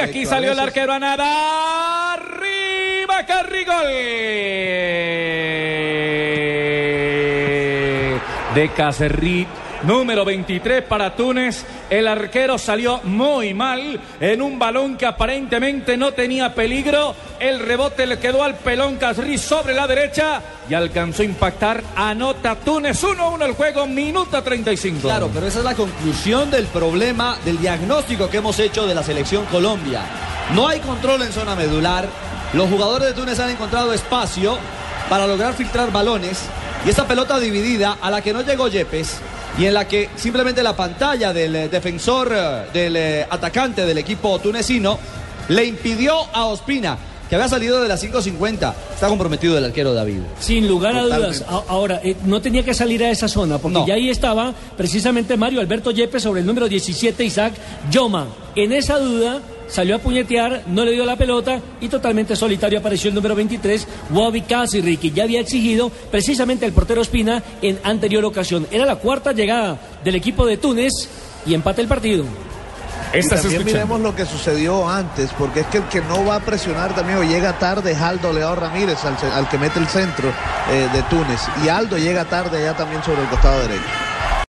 Aquí salió el arquero a nada. Arriba Carrigol. De Cacerrit. Número 23 para Túnez. El arquero salió muy mal en un balón que aparentemente no tenía peligro. El rebote le quedó al pelón Cacerrit sobre la derecha y alcanzó a impactar. Anota Túnez 1-1 el juego, minuto 35. Claro, pero esa es la conclusión del problema, del diagnóstico que hemos hecho de la selección Colombia. No hay control en zona medular. Los jugadores de Túnez han encontrado espacio para lograr filtrar balones. Y esa pelota dividida a la que no llegó Yepes y en la que simplemente la pantalla del eh, defensor, eh, del eh, atacante del equipo tunecino, le impidió a Ospina, que había salido de las 5.50. Está comprometido el arquero David. Sin lugar a Totalmente. dudas. Ahora, eh, no tenía que salir a esa zona, porque No. ya ahí estaba precisamente Mario Alberto Yepes sobre el número 17, Isaac Yoma. En esa duda salió a puñetear, no le dio la pelota y totalmente solitario apareció el número 23, Wabi Casiri, que ya había exigido precisamente el portero Espina en anterior ocasión. Era la cuarta llegada del equipo de Túnez y empate el partido. También escuchando. miremos lo que sucedió antes, porque es que el que no va a presionar también o llega tarde es Aldo Leao Ramírez, al, al que mete el centro eh, de Túnez. Y Aldo llega tarde allá también sobre el costado derecho.